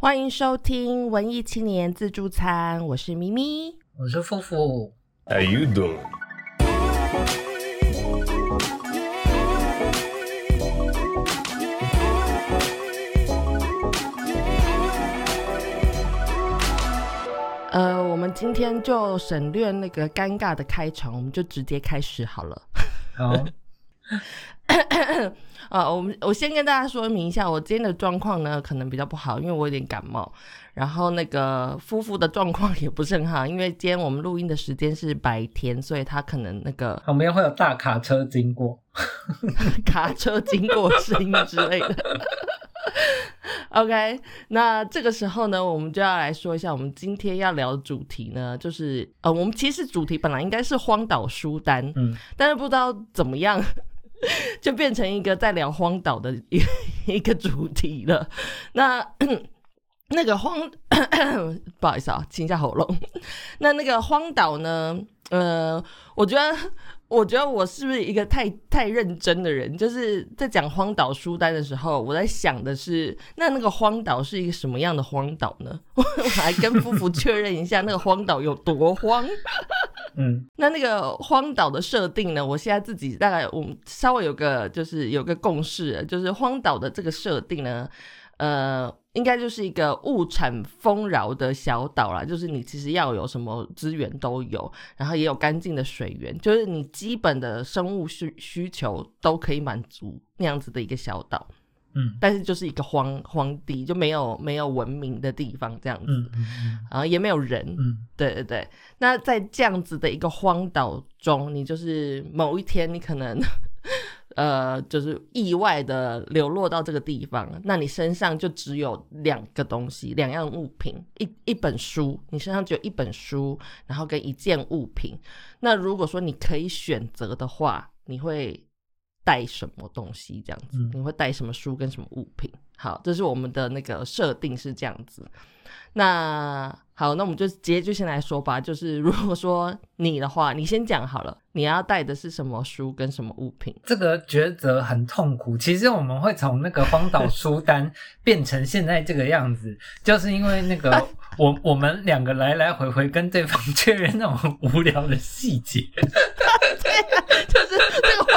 欢迎收听文艺青年自助餐，我是咪咪。我是富富，How you doing? 呃，我们今天就省略那个尴尬的开场，我们就直接开始好了。好，呃，我们我先跟大家说明一下，我今天的状况呢可能比较不好，因为我有点感冒。然后那个夫妇的状况也不是很好，因为今天我们录音的时间是白天，所以他可能那个旁边会有大卡车经过，卡车经过声音之类的。OK，那这个时候呢，我们就要来说一下我们今天要聊的主题呢，就是呃，我们其实主题本来应该是荒岛书单，嗯，但是不知道怎么样，就变成一个在聊荒岛的一一个主题了。那那个荒，不好意思啊，清一下喉咙。那那个荒岛呢？呃，我觉得，我觉得我是不是一个太太认真的人？就是在讲荒岛书单的时候，我在想的是，那那个荒岛是一个什么样的荒岛呢？我还跟夫妇确认一下，那个荒岛有多荒。嗯，那那个荒岛的设定呢？我现在自己大概我们稍微有个就是有个共识，就是荒岛的这个设定呢，呃，应该就是一个物产丰饶的小岛啦。就是你其实要有什么资源都有，然后也有干净的水源，就是你基本的生物需需求都可以满足那样子的一个小岛。嗯。但是就是一个荒荒地，就没有没有文明的地方这样子，嗯嗯然后也没有人，嗯。对对对，那在这样子的一个荒岛中，你就是某一天你可能，呃，就是意外的流落到这个地方，那你身上就只有两个东西，两样物品，一一本书，你身上只有一本书，然后跟一件物品。那如果说你可以选择的话，你会带什么东西？这样子，嗯你会带什么书跟什么物品？好，这是我们的那个设定是这样子。那好，那我们就直接就先来说吧。就是如果说你的话，你先讲好了，你要带的是什么书跟什么物品？这个抉择很痛苦。其实我们会从那个荒岛书单 变成现在这个样子，就是因为那个 我我们两个来来回回跟对方确认那种无聊的细节。就是这个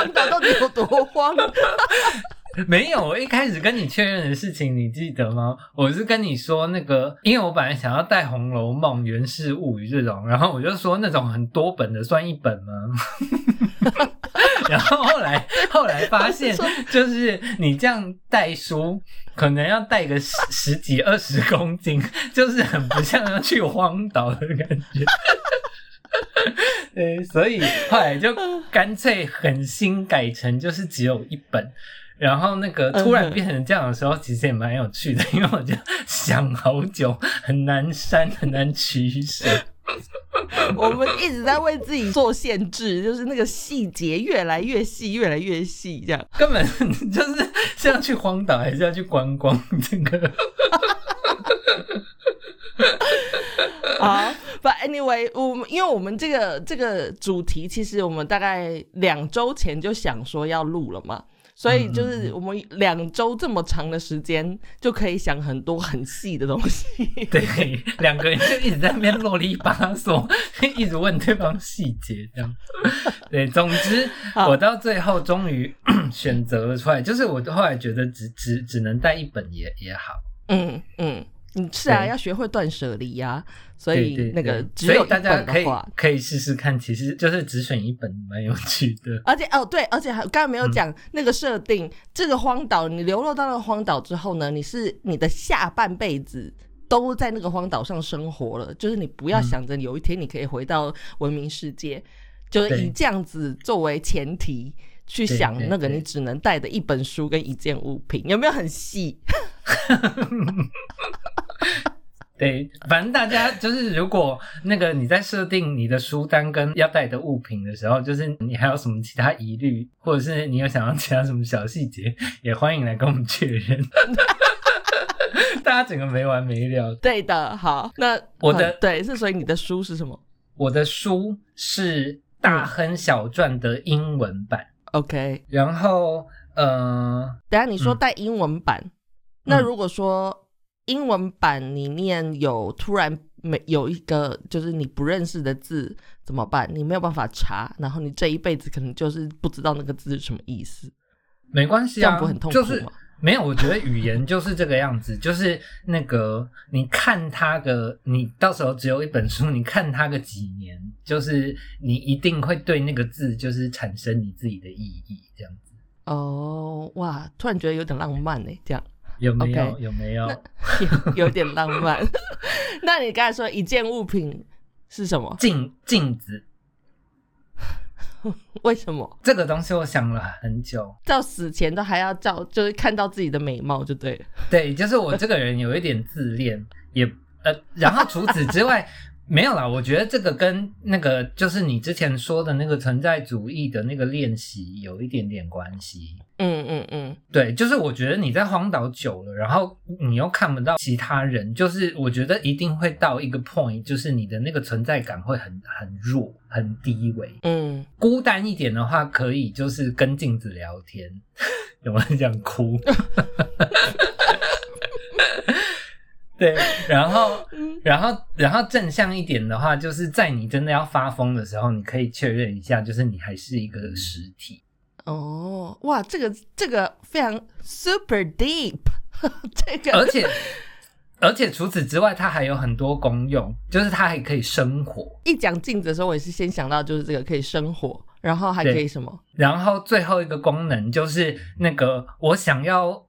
到底有多荒？没有，我一开始跟你确认的事情，你记得吗？我是跟你说那个，因为我本来想要带《红楼梦》《源氏物语》这种，然后我就说那种很多本的算一本吗？然后后来后来发现，就是你这样带书，可能要带个十十几二十公斤，就是很不像要去荒岛的感觉。对，所以后来就干脆狠心改成就是只有一本。然后那个突然变成这样的时候，其实也蛮有趣的，因为我就想好久，很难删，很难取舍。我们一直在为自己做限制，就是那个细节越来越细，越来越细，这样。根本就是是要去荒岛，还是要去观光？这个 好，But anyway，我们因为我们这个这个主题，其实我们大概两周前就想说要录了嘛，所以就是我们两周这么长的时间，就可以想很多很细的东西。对，两个人就一直在那边啰里吧嗦，一直问对方细节，这样。对，总之我到最后终于 选择了出来，就是我后来觉得只只只能带一本也也好。嗯嗯，嗯，是啊，要学会断舍离呀。所以那个只有一大家可以本的话，可以试试看，其实就是只选一本，蛮有趣的。而且哦对，而且还刚才没有嗯讲、那个设定，这个荒岛你流落到那个荒岛之后呢，你是你的下半辈子。都在那个荒岛上生活了，就是你不要嗯想着有一天你可以回到文明世界，就是以这样子作为前提去想那个你只能带的一本书跟一件物品，有没有很细？对，反正大家就是，如果那个你在设定你的书单跟要带的物品的时候，就是你还有什么其他疑虑，或者是你有想要其他什么小细节，也欢迎来跟我们确认。大家整个没完没了。对的，好，那我的嗯对是，所以你的书是什么我的书是《大亨小传》的英文版，？OK，然后呃，等下你说嗯带英文版，那嗯如果说英文版里面有突然没有一个就是你不认识的字怎么办？你没有办法查，然后你这一辈子可能就是不知道那个字是什么意思，没关系啊，这样不很痛苦就是吗？没有，我觉得语言就是这个样子，就是那个你看它个，你到时候只有一本书，你看它个几年，就是你一定会对那个字就是产生你自己的意义，这样子哦，哇，突然觉得有点浪漫呢，这样有没有有没有？有 有点浪漫。那你刚才说一件物品是什么？镜镜子 为什么这个东西，我想了很久。到死前都还要照，就是看到自己的美貌就对了？对，就是我这个人有一点自恋，也呃，然后除此之外没有啦。我觉得这个跟那个就是你之前说的那个存在主义的那个练习有一点点关系。嗯嗯嗯，对，就是我觉得你在荒岛久了，然后你又看不到其他人，就是我觉得一定会到一个 point，就是你的那个存在感会很很弱、很低微。嗯，孤单一点的话，可以就是跟镜子聊天，有没有这样哭？对，然后，然后，然后正向一点的话，就是在你真的要发疯的时候，你可以确认一下，就是你还是一个实体。哦，哇，这个这个非常 super deep，这个而且，而且除此之外，它还有很多功用，就是它还可以生火。一讲镜子的时候，我也是先想到就是这个可以生火，然后还可以什么？然后最后一个功能就是那个我想要，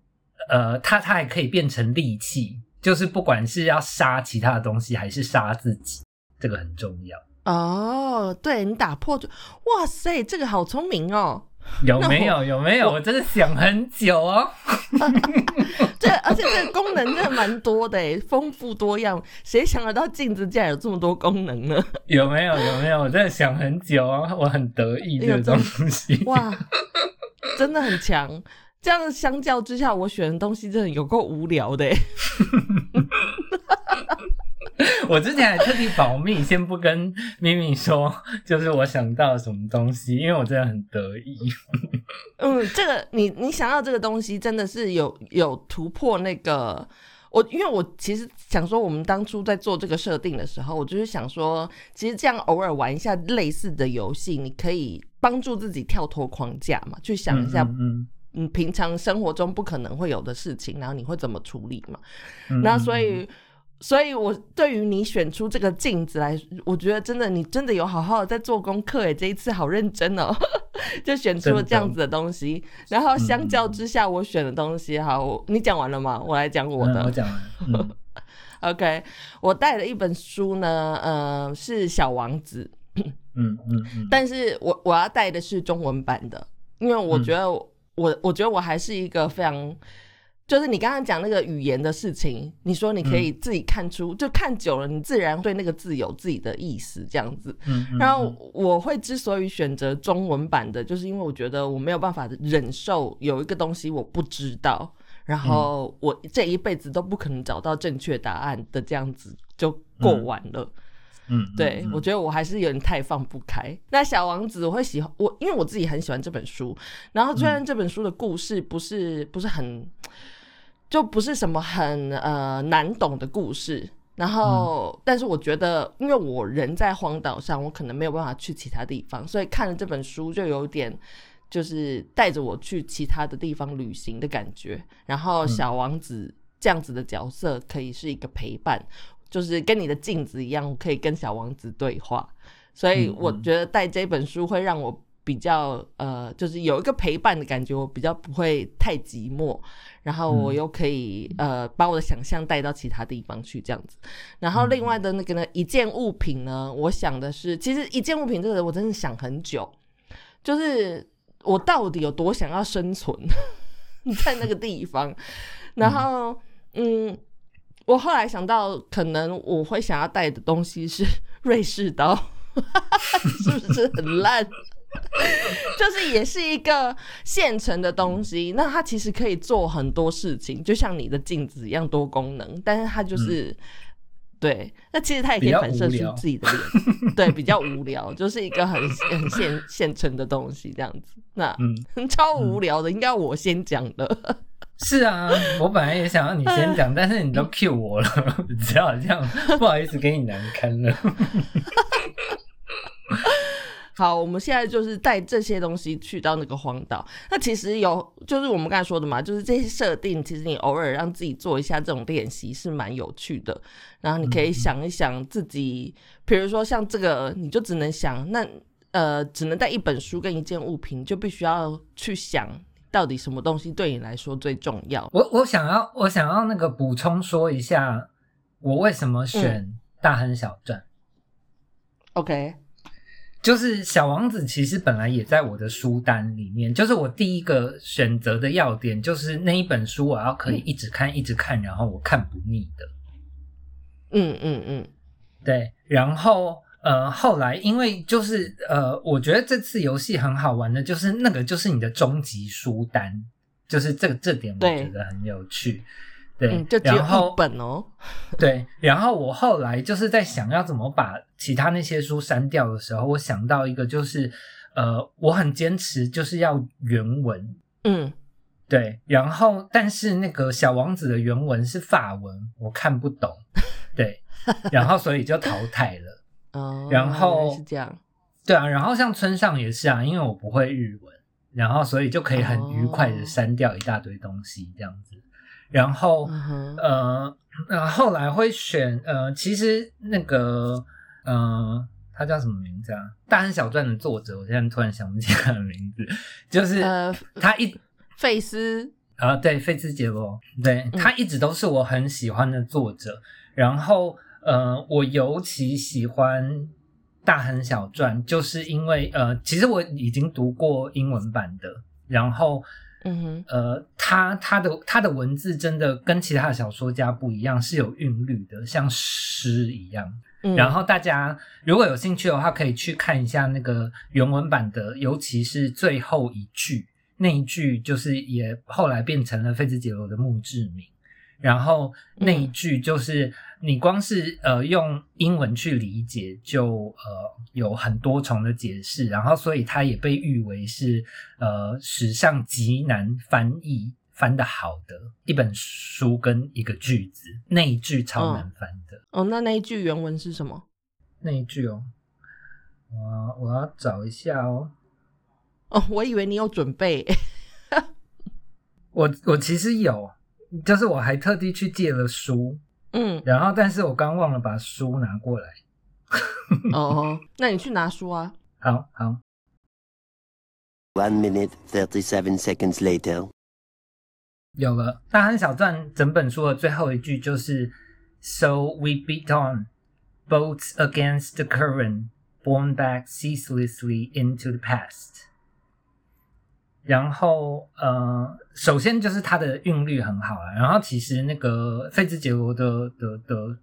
呃，它它还可以变成利器，就是不管是要杀其他的东西，还是杀自己，这个很重要。哦，对你打破就，哇塞，这个好聪明哦！有没有？有没有？我真的想很久哦。这而且这个功能真的蛮多的诶，丰富多样。谁想得到镜子竟然有这么多功能呢？有没有？有没有？我真的想很久哦，我很得意这个东西。哇，真的很强。这样相较之下，我选的东西真的有够无聊的诶。我之前还特地保密，先不跟咪咪说，就是我想到什么东西，因为我真的很得意。嗯，这个你你想要这个东西，真的是有有突破那个我，因为我其实想说，我们当初在做这个设定的时候，我就是想说，其实这样偶尔玩一下类似的游戏，你可以帮助自己跳脱框架嘛，去想一下，嗯嗯嗯，平常生活中不可能会有的事情，然后你会怎么处理嘛？嗯那所以，所以我对于你选出这个镜子来，我觉得真的你真的有好好的在做功课诶，这一次好认真哦，就选出了这样子的东西。然后相较之下，我选的东西，好，我你讲完了吗？我来讲我的。嗯我讲完。嗯 OK，我带了一本书呢，呃，是《小王子》，嗯嗯嗯，但是我我要带的是中文版的，因为我觉得我、我我觉得我还是一个非常，就是你刚刚讲那个语言的事情，你说你可以自己看出，就看久了，你自然对那个字有自己的意思，这样子。嗯嗯然后我会之所以选择中文版的，就是因为我觉得我没有办法忍受有一个东西我不知道，然后我这一辈子都不可能找到正确答案的这样子就过完了。嗯，对，嗯我觉得我还是有点太放不开。那小王子，我会喜欢我，因为我自己很喜欢这本书。然后虽然这本书的故事不是不是很，就不是什么很呃难懂的故事。然后，但是我觉得，因为我人在荒岛上，我可能没有办法去其他地方，所以看了这本书就有点。就是带着我去其他的地方旅行的感觉，然后小王子这样子的角色可以是一个陪伴，就是跟你的镜子一样，可以跟小王子对话。所以我觉得带这本书会让我比较呃，就是有一个陪伴的感觉，我比较不会太寂寞。然后我又可以、呃把我的想象带到其他地方去，这样子。然后另外的那个呢，一件物品呢，我想的是，其实一件物品这个我真的想很久，就是我到底有多想要生存 在那个地方。然后嗯，我后来想到，可能我会想要带的东西是 瑞士刀，是不是很烂？就是也是一个现成的东西，那它其实可以做很多事情，就像你的镜子一样多功能，但是它就是。对，那其实它也可以反射出自己的脸，对，比较无聊，就是一个很很现现成的东西这样子。那、嗯超无聊的，应该我先讲的。是啊，我本来也想要你先讲，但是你都 cue 我了，只好这样，不好意思给你难堪了。好，我们现在就是带这些东西去到那个荒岛。那其实有，就是我们刚才说的嘛，就是这些设定，其实你偶尔让自己做一下这种练习是蛮有趣的。然后你可以想一想自己，比如说像这个，你就只能想，那呃，只能带一本书跟一件物品，就必须要去想到底什么东西对你来说最重要。我我想要，我想要那个补充说一下，我为什么选《大亨小传》。OK。就是小王子其实本来也在我的书单里面，就是我第一个选择的要点，就是那一本书我要可以一直看一直看，然后我看不腻的。嗯嗯嗯，对。然后呃，后来因为就是呃，我觉得这次游戏很好玩的，就是那个就是你的终极书单，就是这个这点我觉得很有趣。对，就只有一本哦。对，然后我后来就是在想要怎么把其他那些书删掉的时候，我想到一个，就是呃，我很坚持就是要原文。嗯，对。然后，但是那个小王子的原文是法文，我看不懂。对，然后所以就淘汰了。哦，然后是这样。对啊，然后像村上也是啊，因为我不会日文，然后所以就可以很愉快的删掉一大堆东西，这样子。然后，呃，呃，后来会选，呃，其实那个，呃，他叫什么名字啊？《大亨小传》的作者，我现在突然想不起他的名字，就是他一费斯啊，对，费斯杰罗，对他一直都是我很喜欢的作者。然后，呃，我尤其喜欢《大亨小传》，就是因为，呃，其实我已经读过英文版的，然后。嗯哼，呃，他他的他的文字真的跟其他的小说家不一样，是有韵律的，像诗一样。然后大家如果有兴趣的话，可以去看一下那个原文版的，尤其是最后一句，那一句就是也后来变成了费兹杰罗的墓志铭。然后那一句就是你光是呃用英文去理解，就呃有很多重的解释，然后所以它也被誉为是呃史上极难翻译翻的好的一本书跟一个句子。那一句超难翻的哦，那那一句原文是什么？那一句哦，我我要找一下哦。哦，我以为你有准备，我我其实有。就是我还特地去借了书，嗯，然后但是我刚忘了把书拿过来。哦，那你去拿书啊。好好。One minute thirty seven seconds later。有了，《大亨小传》整本书的最后一句就是 “So we beat on boats against the current, borne back ceaselessly into the past.” 然后，呃，首先就是它的韵律很好了。然后其实那个费兹杰罗的的的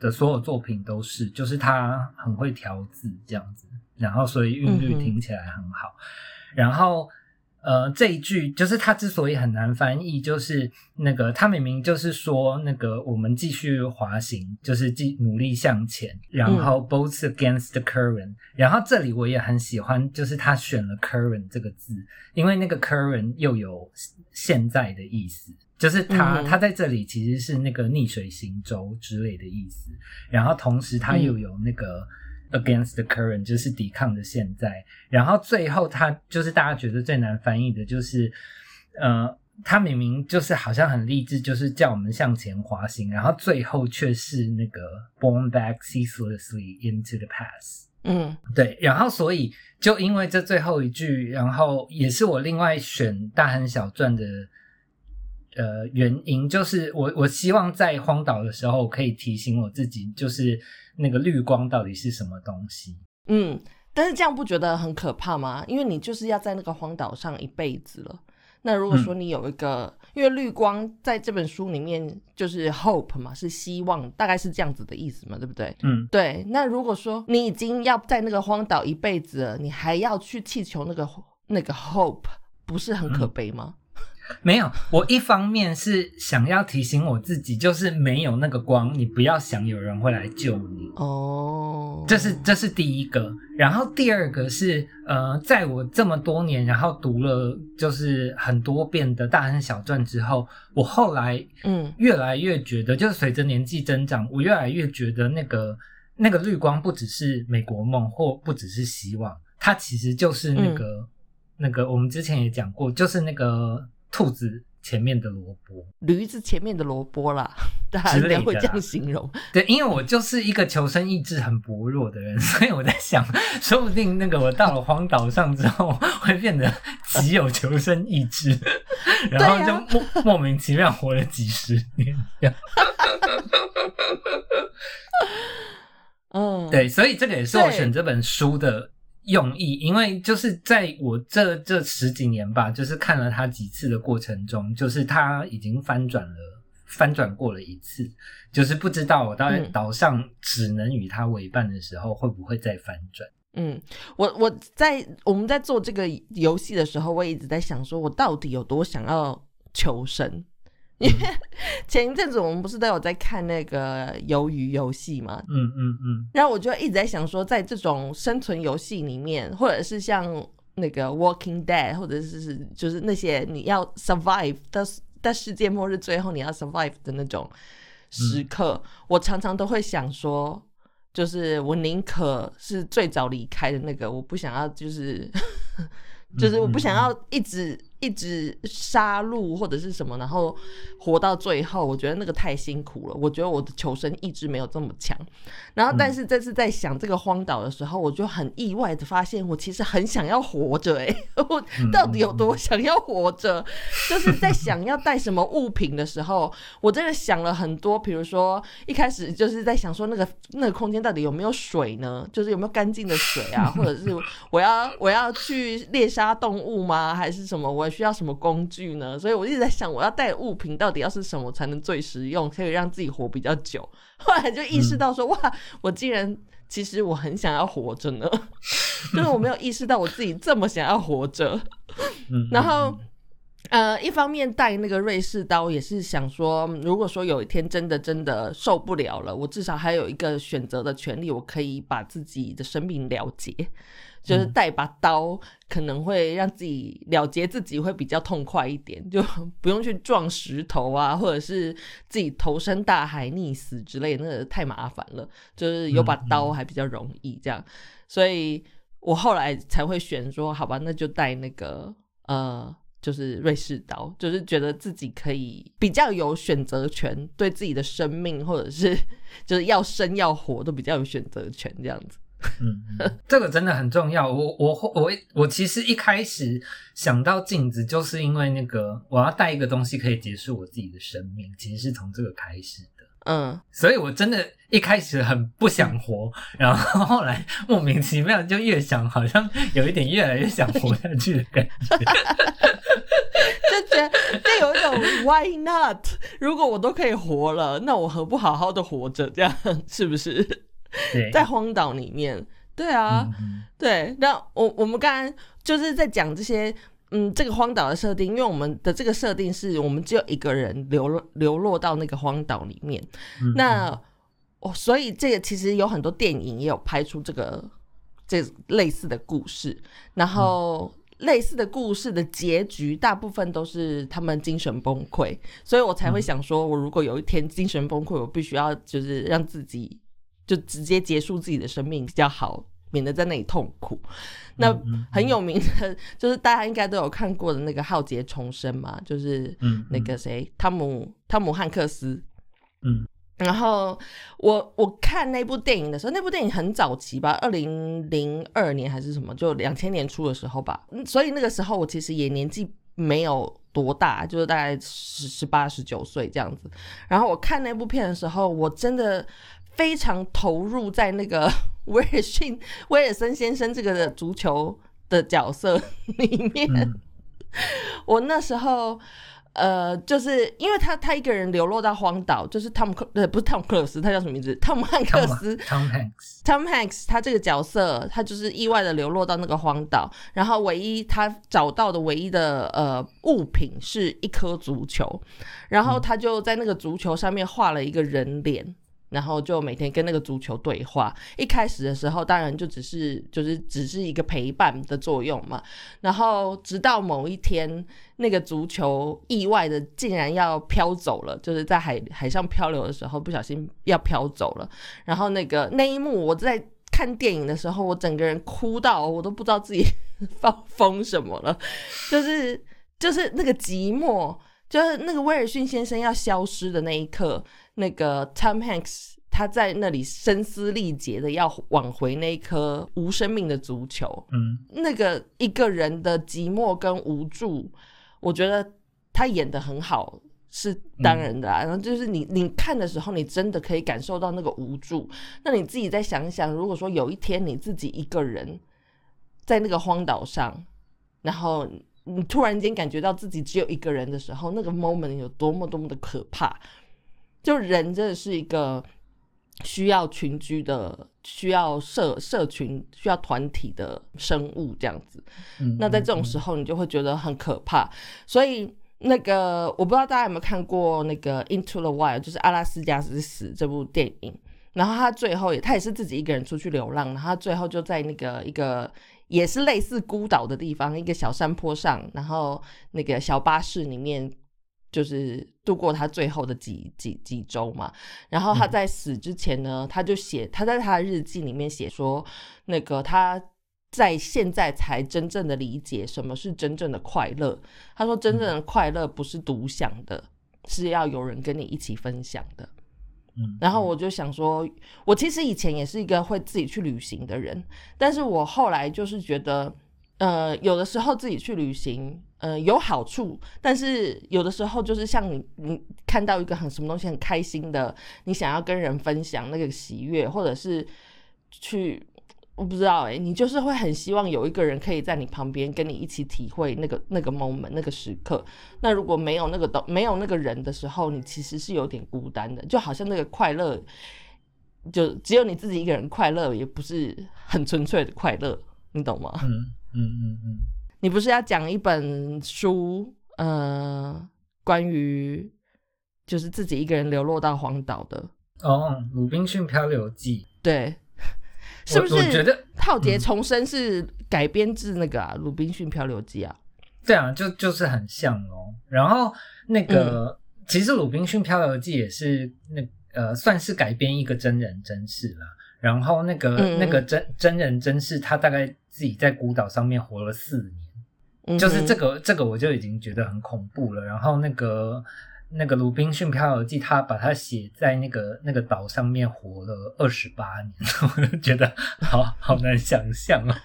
的所有作品都是，就是他很会调字这样子，然后所以韵律听起来很好。然后。呃，这一句就是他之所以很难翻译，就是那个他明明就是说那个我们继续滑行，就是继努力向前，然后 boats against the current，然后这里我也很喜欢，就是他选了 current 这个字，因为那个 current 又有现在的意思，就是他他在这里其实是那个逆水行舟之类的意思，然后同时他又有那个。Against the current 就是抵抗的现在，然后最后他就是大家觉得最难翻译的，就是呃，他明明就是好像很励志，就是叫我们向前滑行，然后最后却是那个 born back ceaselessly into the past。嗯，对，然后所以就因为这最后一句，然后也是我另外选大亨小传的呃原因，就是我我希望在荒岛的时候可以提醒我自己，就是。那个绿光到底是什么东西？嗯，但是这样不觉得很可怕吗？因为你就是要在那个荒岛上一辈子了。那如果说你有一个，因为绿光在这本书里面就是 hope 嘛，是希望，大概是这样子的意思嘛，对不对？嗯，对。那如果说你已经要在那个荒岛一辈子了，你还要去祈求那个那个 hope，不是很可悲吗？没有，我一方面是想要提醒我自己，就是没有那个光，你不要想有人会来救你。哦，这是这是第一个，然后第二个是呃，在我这么多年，然后读了就是很多遍的大亨小传之后，我后来嗯越来越觉得，就是随着年纪增长，我越来越觉得那个那个绿光不只是美国梦，或不只是希望，它其实就是那个、那个我们之前也讲过，就是那个兔子前面的萝卜。驴子前面的萝卜啦，大家会这样形容。对，因为我就是一个求生意志很薄弱的人，所以我在想，说不定那个我到了荒岛上之后，会变得极有求生意志，然后就莫、莫名其妙活了几十年这样。嗯，，对，所以这个也是我对选这本书的用意，因为就是在我这这十几年吧，就是看了他几次的过程中，就是他已经翻转了，翻转过了一次，就是不知道我到嗯岛上只能与他为伴的时候，会不会再翻转？嗯，我我在我们在做这个游戏的时候，我也一直在想，说我到底有多想要求生。因为前一阵子我们不是都有在看那个鱿鱼游戏嘛，嗯嗯嗯。然后我就一直在想说，在这种生存游戏里面，或者是像那个 Walking Dead，或者是就是那些你要 survive 到到世界末日最后你要 survive 的那种时刻，我常常都会想说，就是我宁可是最早离开的那个，我不想要就是 就是我不想要一直一直杀戮或者是什么，然后活到最后，我觉得那个太辛苦了。我觉得我的求生意志没有这么强。然后，但是这次在想这个荒岛的时候，我就很意外的发现，我其实很想要活着。哎，我到底有多想要活着？就是在想要带什么物品的时候，我真的想了很多。比如说，一开始就是在想说，那个那个空间到底有没有水呢？就是有没有干净的水啊？或者是我要我要去猎杀动物吗？还是什么？我需要什么工具呢？所以我一直在想，我要带物品到底要是什么才能最实用，可以让自己活比较久。后来就意识到说，哇，我竟然其实我很想要活着呢，就是我没有意识到我自己这么想要活着。嗯，然后，呃，一方面带那个瑞士刀，也是想说，如果说有一天真的真的受不了了，我至少还有一个选择的权利，我可以把自己的生命了结。就是带把刀，可能会让自己了结自己会比较痛快一点，就不用去撞石头啊，或者是自己投身大海溺死之类，那个太麻烦了。就是有把刀还比较容易这样，所以我后来才会选说，好吧，那就带那个呃。就是瑞士刀，就是觉得自己可以比较有选择权，对自己的生命或者是 就是要生要活都比较有选择权，这样子。嗯，嗯这个真的很重要。我我我我其实一开始想到镜子，就是因为那个我要带一个东西可以结束我自己的生命，其实是从这个开始的。嗯，所以我真的一开始很不想活，然后后来莫名其妙就越想，好像有一点越来越想活下去的感觉。就觉得就有一种 Why not？如果我都可以活了，那我何不好好的活着？这样是不是？对，在荒岛里面，对啊，嗯对。那我我们刚刚就是在讲这些，嗯，这个荒岛的设定，因为我们的这个设定是我们只有一个人流落流落到那个荒岛里面，嗯那哦，所以这个其实有很多电影也有拍出这个这类似的故事，然后类似的故事的结局大部分都是他们精神崩溃，所以我才会想说，我如果有一天精神崩溃，我必须要就是让自己就直接结束自己的生命比较好。免得在那里痛苦。那嗯很有名的，就是大家应该都有看过的那个《浩劫重生》嘛，就是嗯那个谁，汤姆汤姆汉克斯，嗯然后我我看那部电影的时候，那部电影很早期吧，二零零二年还是什么，就两千年初的时候吧。嗯所以那个时候我其实也年纪没有多大，就是大概十十八十九岁这样子。然后我看那部片的时候，我真的非常投入在那个 威尔逊威尔森先生这个足球的角色 里面。嗯我那时候。呃，就是因为他他一个人流落到荒岛，就是汤姆克呃不是汤姆克鲁斯，他叫什么名字？汤姆汉克斯 Tom Hanks，Tom Hanks 他这个角色，他就是意外的流落到那个荒岛，然后唯一他找到的唯一的呃物品是一颗足球，然后他就在那个足球上面画了一个人脸，然后就每天跟那个足球对话。一开始的时候，当然就只是就是只是一个陪伴的作用嘛。然后直到某一天，那个足球意外的竟然要飘走了，就是在海海上漂流的时候，不小心要飘走了。然后那个那一幕，我在看电影的时候，我整个人哭到我都不知道自己 发疯什么了，就是就是那个寂寞，就是那个威尔逊先生要消失的那一刻。那个 Tom Hanks 他在那里声嘶力竭的要挽回那一颗无生命的足球，嗯，那个一个人的寂寞跟无助，我觉得他演的很好，是当然的啊。然后就是你你看的时候，你真的可以感受到那个无助。那你自己再想一想，如果说有一天你自己一个人在那个荒岛上，然后你突然间感觉到自己只有一个人的时候，那个 moment 有多么多么的可怕。就人真的是一个需要群居的、需要社社群、需要团体的生物，这样子。嗯那在这种时候，你就会觉得很可怕。所以，那个我不知道大家有没有看过那个《Into the Wild》，就是《阿拉斯加之死》这部电影。然后他最后也，他也是自己一个人出去流浪，然后他最后就在那个一个也是类似孤岛的地方，一个小山坡上，然后那个小巴士里面。就是度过他最后的几几几周嘛，然后他在死之前呢，他就写他在他的日记里面写说，那个他在现在才真正的理解什么是真正的快乐。他说，真正的快乐不是独享的，是要有人跟你一起分享的。嗯，然后我就想说，我其实以前也是一个会自己去旅行的人，但是我后来就是觉得，呃，有的时候自己去旅行。呃，有好处，但是有的时候就是像你，你看到一个很什么东西很开心的，你想要跟人分享那个喜悦，或者是去，我不知道哎，你就是会很希望有一个人可以在你旁边跟你一起体会那个那个 moment 那个时刻。那如果没有那个都没有那个人的时候，你其实是有点孤单的，就好像那个快乐，就只有你自己一个人快乐，也不是很纯粹的快乐，你懂吗？嗯嗯嗯嗯。你不是要讲一本书，呃，关于就是自己一个人流落到荒岛的哦，《鲁滨逊漂流记》对，是不是？我觉得《浩劫重生》是改编自那个、啊《鲁滨逊漂流记》啊？对啊，就就是很像哦。然后那个，其实《鲁滨逊漂流记》也是那呃，算是改编一个真人真事啦。然后那个、嗯那个真真人真事，他大概自己在孤岛上面活了四年。嗯就是这哼个这个我就已经觉得很恐怖了。然后那个那个《鲁滨逊漂流记》，他把他写在那个那个岛上面活了二十八年，我就觉得好好难想象哦。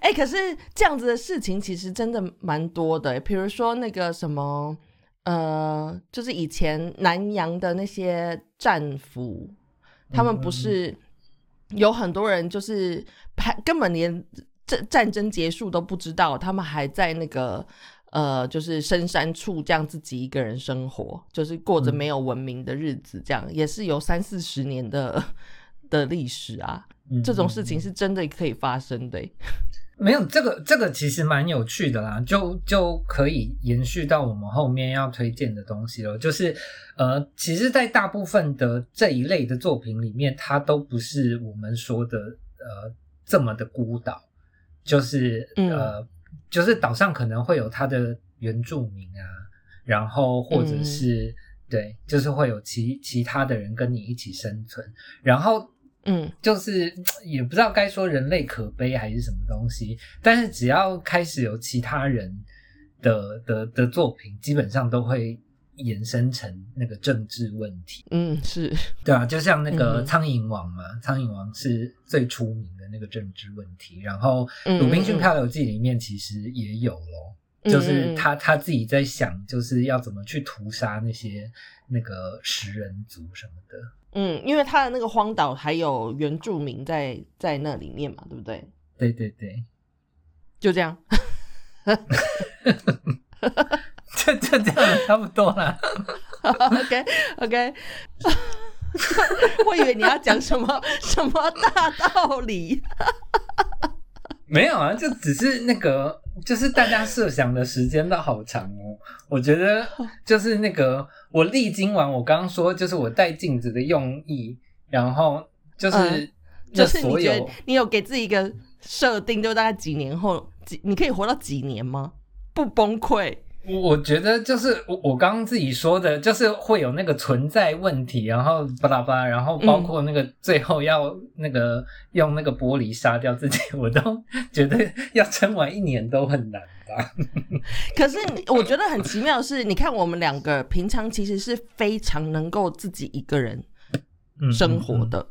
哎、可是这样子的事情其实真的蛮多的、欸比如说那个什么，呃，就是以前南洋的那些战俘，他们不是有很多人就是还根本连战战争结束都不知道，他们还在那个呃，就是深山处这样自己一个人生活，就是过着嗯。没有文明的日子，这样、也是有三四十年的 的历史啊。嗯这种事情是真的可以发生的欸、没有这个这个其实蛮有趣的啦，就就可以延续到我们后面要推荐的东西了。就是呃，其实，在大部分的这一类的作品里面，它都不是我们说的呃这么的孤岛，就是嗯。呃，就是岛上可能会有它的原住民啊，然后或者是、对，就是会有其其他的人跟你一起生存，然后嗯。就是也不知道该说人类可悲还是什么东西，但是只要开始有其他人的的的作品，基本上都会延伸成那个政治问题，嗯，是，对啊，就像那嗯个苍蝇王嘛，苍蝇王是最出名的那个政治问题，然后嗯《鲁滨逊漂流记》里面其实也有咯。嗯就是他他自己在想，就是要怎么去屠杀那些那个食人族什么的。嗯，因为他的那个荒岛还有原住民在在那里面嘛，对不对？对对对，就这样，就就这样差不多啦。OK OK，我以为你要讲什么什么大道理。没有啊，就只是那个就是大家设想的时间都好长哦。我觉得 就是那个我历经完我刚刚说，就是我带镜子的用意，然后就是、嗯就是所你觉得有你有给自己一个设定，就大概几年后，几你可以活到几年吗？不崩溃？我我觉得就是我我刚刚自己说的，就是会有那个存在问题，然后巴拉巴拉，然后包括那个最后要那个用那个玻璃杀掉自己，我都觉得要撑完一年都很难吧。可是我觉得很奇妙的是，你看我们两个平常其实是非常能够自己一个人嗯生活，的，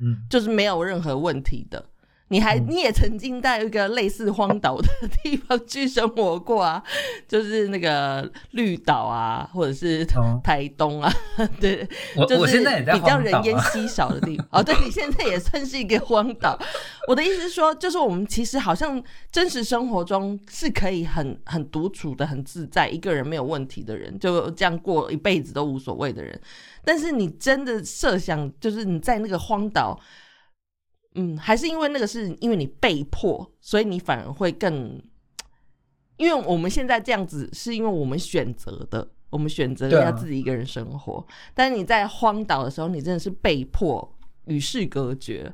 嗯，就是没有任何问题的。你还嗯你也曾经在一个类似荒岛的地方去生活过啊，就是那个绿岛啊，或者是哦台东啊，对，就是比较人烟稀少的地方。哦，对 你现在也算是一个荒岛。我的意思是说，就是我们其实好像真实生活中是可以很很独处的、很自在，一个人没有问题的人，就这样过一辈子都无所谓的人。但是你真的设想，就是你在那个荒岛。嗯，还是因为那个是因为你被迫，所以你反而会更，因为我们现在这样子是因为我们选择的，我们选择要自己一个人生活。但是你在荒岛的时候，你真的是被迫与世隔绝，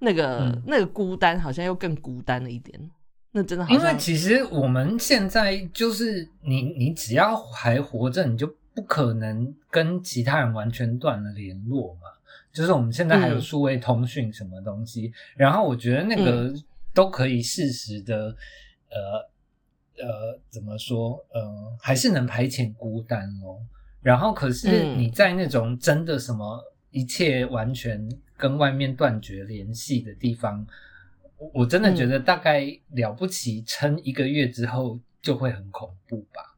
那个、嗯那个孤单好像又更孤单了一点。那真的好像因为其实我们现在就是你你只要还活着，你就不可能跟其他人完全断了联络嘛。就是我们现在还有嗯数位通讯什么东西，然后我觉得那个都可以适时的，呃呃，怎么说？呃，还是能排遣孤单哦。然后可是嗯你在那种真的什么一切完全跟外面断绝联系的地方，我我真的觉得大概了不起，撑一个月之后就会很恐怖吧。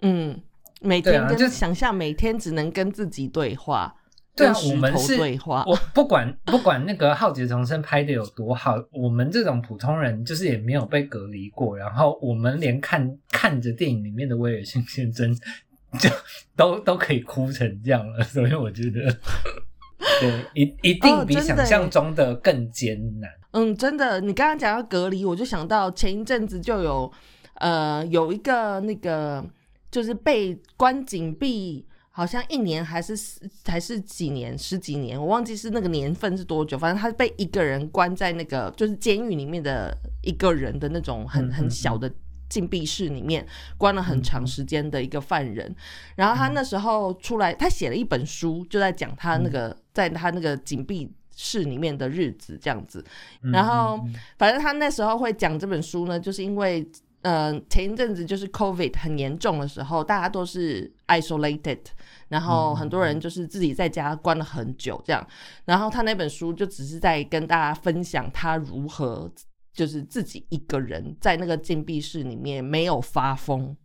嗯，每天跟、啊就想象每天只能跟自己对话，对啊我们是对话，我不管不管那个《浩劫重生》拍的有多好，我们这种普通人就是也没有被隔离过，然后我们连看看着电影里面的威尔逊先生就都都可以哭成这样了，所以我觉得，对，一一定比想象中的更艰难。嗯，真的，你刚刚讲到隔离，我就想到前一阵子就有，呃，有一个那个就是被关紧闭，好像一年还是十还是几年，十几年，我忘记是那个年份是多久，反正他被一个人关在那个就是监狱里面的一个人的那种很很小的。禁闭室里面关了很长时间的一个犯人，然后他那时候出来，他写了一本书，就在讲他那个在他那个禁闭室里面的日子这样子。然后反正他那时候会讲这本书呢，就是因为呃前一阵子就是 COVID 很严重的时候，大家都是 isolated，然后很多人就是自己在家关了很久这样。然后他那本书就只是在跟大家分享他如何就是自己一个人在那个禁闭室里面没有发疯。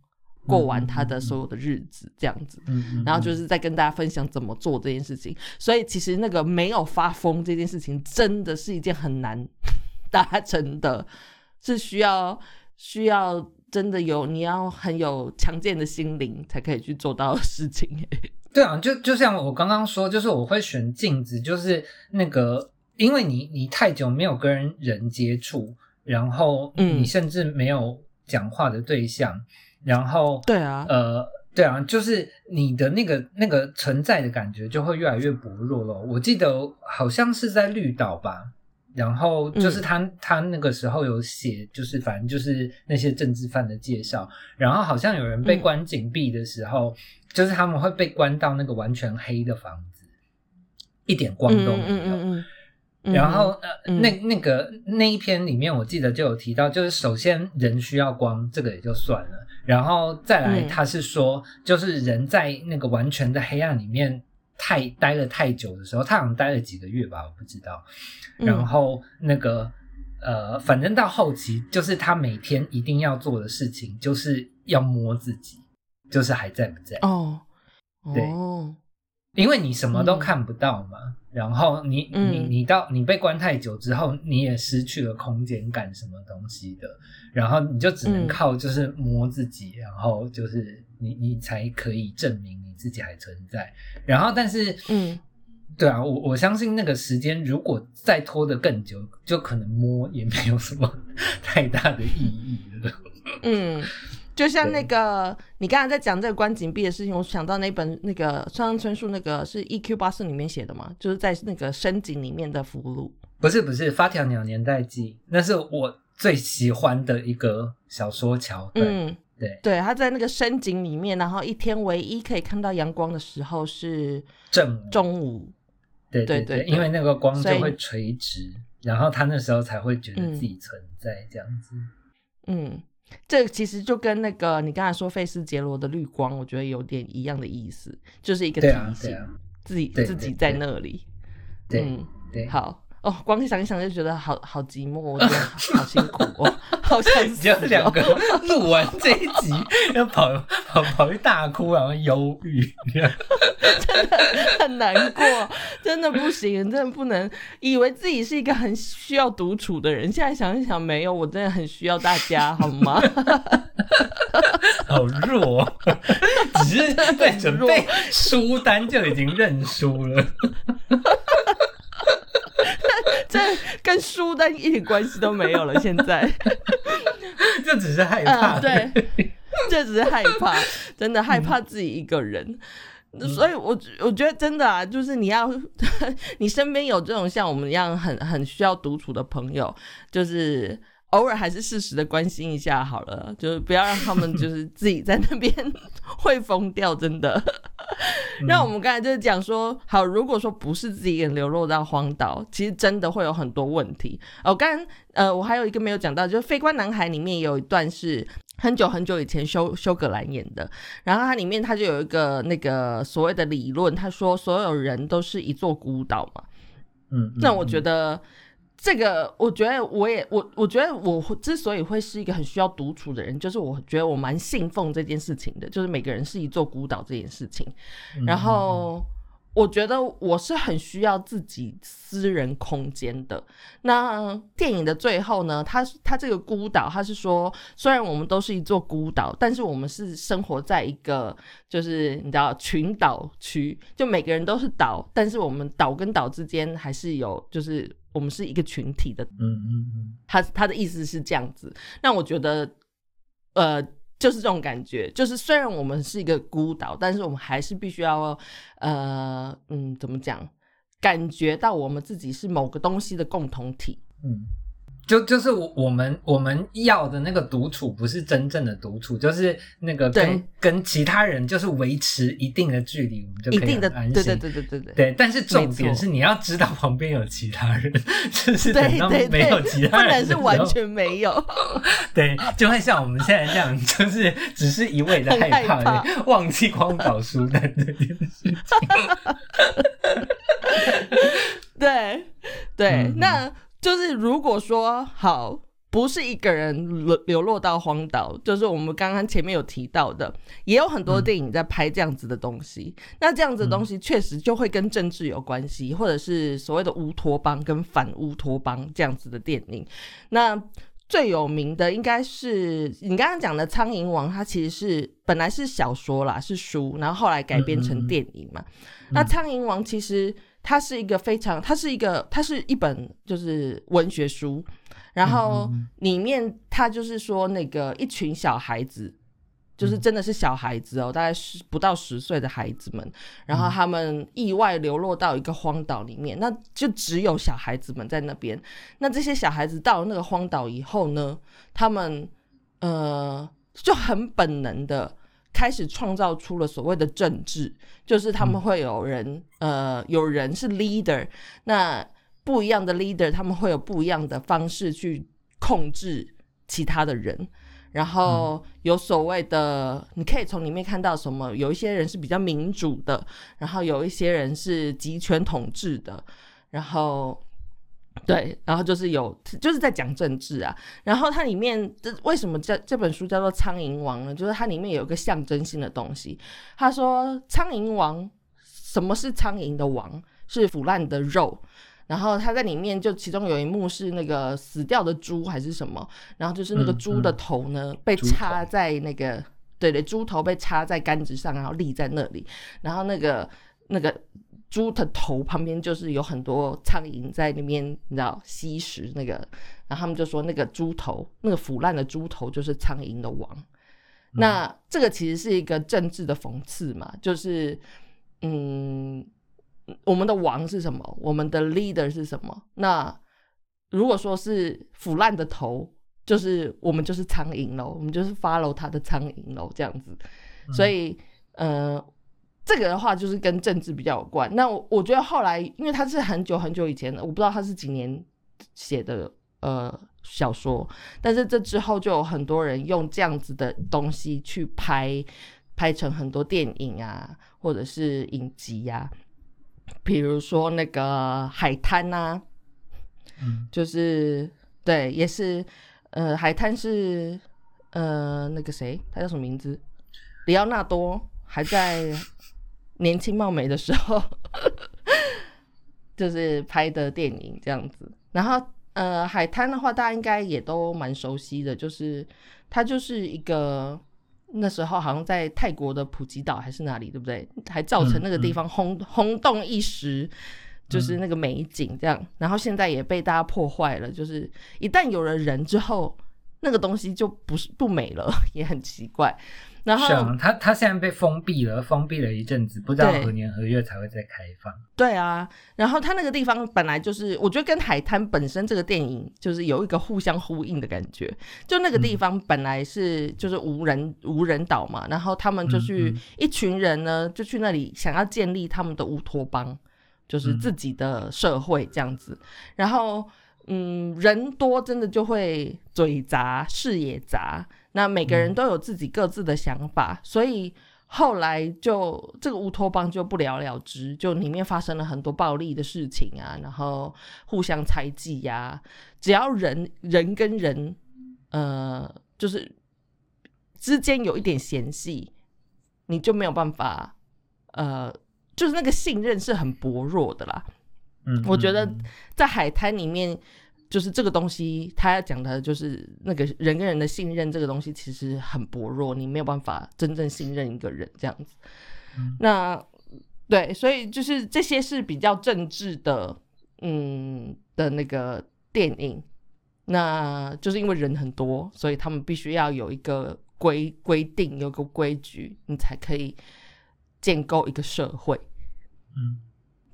过完他的所有的日子，这样子，嗯嗯然后就是在跟大家分享怎么做这件事情。所以其实那个没有发疯这件事情，真的是一件很难达成的，是需要需要真的有你要很有强健的心灵才可以去做到的 事情。对啊，就就像我刚刚说，就是我会选镜子，就是那个，因为你你太久没有跟人接触，然后嗯你甚至没有讲话的对象，然后对啊，呃，对啊，就是你的那个那个存在的感觉就会越来越薄弱了。我记得好像是在绿岛吧，然后就是他、他那个时候有写，就是反正就是那些政治犯的介绍，然后好像有人被嗯。关紧闭的时候，就是他们会被关到那个完全黑的房子，一点光都没有。然后呃，嗯。那那个那一篇里面，我记得就有提到，就是首先人需要光，这个也就算了，然后再来嗯。他是说，就是人在那个完全的黑暗里面太待了太久的时候，他好像待了几个月吧，我不知道。嗯。然后那个呃，反正到后期，就是他每天一定要做的事情，就是要摸自己，就是还在不在。哦，对。哦，因为你什么都嗯。看不到嘛，然后你你嗯。你到你被关太久之后，你也失去了空间感什么东西的，然后你就只能嗯。靠就是摸自己，然后就是你你才可以证明你自己还存在，然后但是嗯对啊，我我相信那个时间如果再拖得更久，就可能摸也没有什么 太大的意义了。嗯，就像那个你刚才在讲这个关紧闭的事情，我想到那本那个上上春树那个是《E.Q. 八四》里面写的嘛，就是在那个深井里面的俘虏。不是不是，《发条鸟年代记》那是我最喜欢的一个小说桥段。嗯，对，对，他在那个深井里面，然后一天唯一可以看到阳光的时候是正中午。对对对因为那个光就会垂直，然后他那时候才会觉得自己存在这样子。嗯，这其实就跟那个你刚才说费斯杰罗的绿光，我觉得有点一样的意思，就是一个提醒、自己自己在那里。对嗯，对，好哦，光想一想就觉得好好寂寞，我觉得好辛苦哦，好想 死就哦两个录完这一集，要跑跑跑去大哭，然后忧郁 真的。很难过，真的不行，真的不能以为自己是一个很需要独处的人，现在想一想没有，我真的很需要大家，好吗？好弱，只是在准备书单就已经认输了。这跟书单一点关系都没有了，现在。这只是害怕。嗯，对，这只是害怕，真的害怕自己一个人。所以我，我觉得真的啊，就是你要，你身边有这种像我们一样很很需要独处的朋友，就是偶尔还是适时的关心一下好了，就是不要让他们就是自己在那边 会疯掉，真的。那我们刚才就是讲说，好，如果说不是自己人流落到荒岛，其实真的会有很多问题。哦，刚刚呃，我还有一个没有讲到，就是《飞官男孩》里面有一段是很久很久以前修修格兰演的，然后它里面它就有一个那个所谓的理论，他说所有人都是一座孤岛嘛。嗯，那我觉，得这个，我觉得我也我我觉得我之所以会是一个很需要独处的人，就是我觉得我蛮信奉这件事情的，就是每个人是一座孤岛这件事情。嗯然后我觉得我是很需要自己私人空间的。那电影的最后呢，他他这个孤岛，他是说，虽然我们都是一座孤岛，但是我们是生活在一个就是你知道群岛区，就每个人都是岛，但是我们岛跟岛之间还是有，就是我们是一个群体的。嗯嗯嗯，他他的意思是这样子，那我觉得，呃，就是这种感觉，就是虽然我们是一个孤岛，但是我们还是必须要，呃，嗯，怎么讲，感觉到我们自己是某个东西的共同体。嗯，就就是我我们我们要的那个独处，不是真正的独处，就是那个跟跟其他人就是维持一定的距离，我们就可以一定的，很安心。对对对对对对，对，但是重点是你要知道旁边有其他人，就是 等到没有，其他人是完全没有。对，就会像我们现在这样，就是只是一味的害怕害怕，忘记光岛书单这件事情。对 对，嗯那就是如果说好。不是一个人流流落到荒岛，就是我们刚刚前面有提到的，也有很多电影在拍这样子的东西。那这样子的东西确实就会跟政治有关系，或者是所谓的乌托邦跟反乌托邦这样子的电影。那最有名的应该是你刚刚讲的《苍蝇王》，它其实是本来是小说啦，是书，然后后来改编成电影嘛。那《苍蝇王》其实它是一个非常，它是一个，它是一本就是文学书，然后里面它就是说那个一群小孩子。就是真的是小孩子哦，大概是不到十岁的孩子们，然后他们意外流落到一个荒岛里面，那就只有小孩子们在那边。那这些小孩子到了那个荒岛以后呢，他们呃就很本能的开始创造出了所谓的政治，就是他们会有人、呃有人是 leader，那不一样的 leader 他们会有不一样的方式去控制其他的人。然后有所谓的，你可以从里面看到什么？有一些人是比较民主的，然后有一些人是集权统治的，然后对，然后就是有就是在讲政治啊。然后它里面这为什么这这本书叫做《苍蝇王》呢？就是它里面有一个象征性的东西。他说，苍蝇王什么是苍蝇的王？是腐烂的肉。然后他在里面就其中有一幕是那个死掉的猪还是什么，然后就是那个嗯猪的嗯头呢、被插在那个对对猪头被插在杆子上，然后立在那里，然后那个那个猪的头旁边就是有很多苍蝇在那边，你知道吸食那个，然后他们就说那个猪头，那个腐烂的猪头就是苍蝇的王。那这个其实是一个政治的讽刺嘛，就是嗯，我们的王是什么？我们的 leader 是什么？那如果说是腐烂的头，就是我们就是苍蝇喽，我们就是 follow 他的苍蝇喽，这样子。所以呃。这个的话就是跟政治比较有关。那我我觉得后来，因为他是很久很久以前的，我不知道他是几年写的呃小说，但是这之后就有很多人用这样子的东西去拍，拍成很多电影啊，或者是影集呀。比如说那个海滩呐，嗯，就是对，也是呃海滩是呃那个谁，他叫什么名字？里奥纳多还在。年轻貌美的时候，就是拍的电影这样子。然后，呃，海滩的话，大家应该也都蛮熟悉的，就是它就是一个那时候好像在泰国的普吉岛还是哪里，对不对？还造成那个地方轰轰动一时，就是那个美景这样。然后现在也被大家破坏了，就是一旦有了人之后，那个东西就不是不美了，也很奇怪。然后他他现在被封闭了，封闭了一阵子，不知道何年何月才会再开放。对啊，然后他那个地方本来就是，我觉得跟海滩本身这个电影就是有一个互相呼应的感觉。就那个地方本来是就是无人无人岛嘛，然后他们就去一群人呢，就去那里想要建立他们的乌托邦，就是自己的社会这样子。然后嗯，人多真的就会嘴杂，视野杂。那每个人都有自己各自的想法，所以后来就这个乌托邦就不了了之，就里面发生了很多暴力的事情啊，然后互相猜忌呀。只要人人跟人，呃，就是之间有一点嫌隙，你就没有办法，呃，就是那个信任是很薄弱的啦。嗯，我觉得在海滩里面。就是这个东西，他要讲的就是那个人跟人的信任，这个东西其实很薄弱，你没有办法真正信任一个人这样子。那对，所以就是这些是比较政治的，嗯的那个电影。那就是因为人很多，所以他们必须要有一个规规定，有个规矩，你才可以建构一个社会。嗯，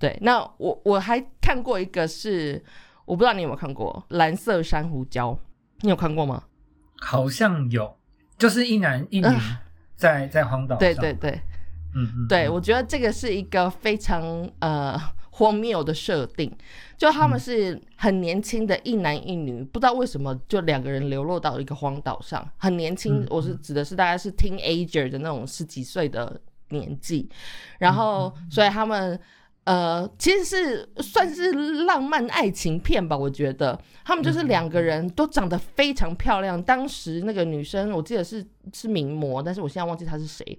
对。那我我还看过一个是。我不知道你有没有看过《蓝色珊瑚礁》，你有看过吗？好像有，就是一男一女在在荒岛上。对对对，嗯嗯，对我觉得这个是一个非常呃荒谬的设定，就他们是很年轻的一男一女，不知道为什么就两个人流落到一个荒岛上，很年轻，我是指的是大概是 teenager 的那种十几岁的年纪，然后所以他们。呃，其实是算是浪漫爱情片吧，我觉得他们就是两个人都长得非常漂亮。当时那个女生我记得是是名模，但是我现在忘记她是谁。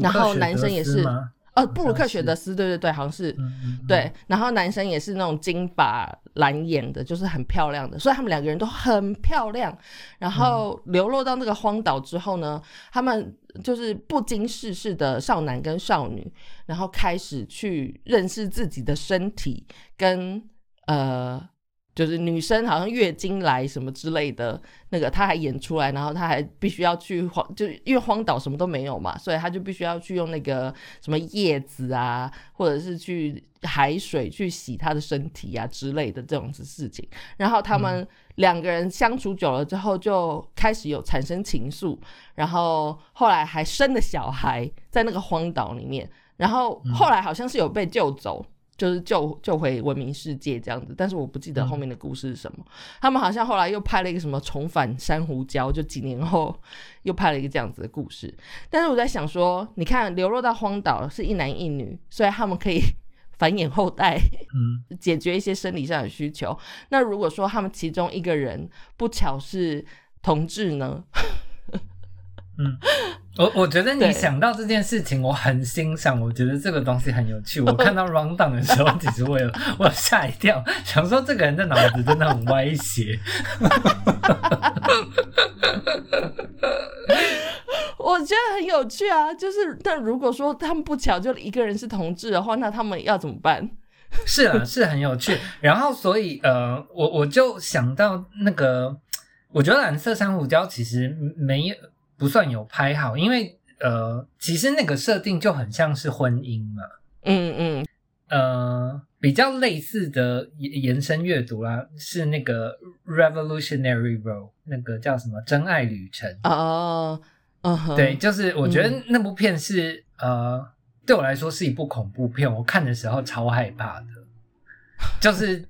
然后男生也是。呃，布鲁克·雪德斯，对对对，好像是，对。然后男生也是那种金发蓝眼的，就是很漂亮的，所以他们两个人都很漂亮。然后流落到那个荒岛之后呢，他们就是不经世事的少男跟少女，然后开始去认识自己的身体跟呃。就是女生好像月经来什么之类的，那个她还演出来，然后她还必须要去荒，就因为荒岛什么都没有嘛，所以她就必须要去用那个什么叶子啊，或者是去海水去洗她的身体啊之类的这种子事情。然后他们两个人相处久了之后，就开始有产生情愫，然后后来还生了小孩在那个荒岛里面，然后后来好像是有被救走。就是救救回文明世界这样子，但是我不记得后面的故事是什么。他们好像后来又拍了一个什么重返珊瑚礁，就几年后又拍了一个这样子的故事。但是我在想说，你看流落到荒岛是一男一女，所以他们可以 繁衍后代，嗯，解决一些生理上的需求。那如果说他们其中一个人不巧是同志呢？嗯，我我觉得你想到这件事情，我很欣赏。我觉得这个东西很有趣。我看到 round down 的时候，其实我有 我吓一跳，想说这个人的脑子真的很歪斜。我觉得很有趣啊。就是，但如果说他们不巧就一个人是同志的话，那他们要怎么办？是啊，是很有趣。然后，所以呃，我我就想到那个，我觉得蓝色珊瑚礁其实没有不算有拍好，因为呃，其实那个设定就很像是婚姻嘛。嗯嗯呃，比较类似的延延伸阅读啦，是那个 Revolutionary Road，那个叫什么《真爱旅程》。哦，嗯哼，对，就是我觉得那部片是、呃，对我来说是一部恐怖片，我看的时候超害怕的，就是。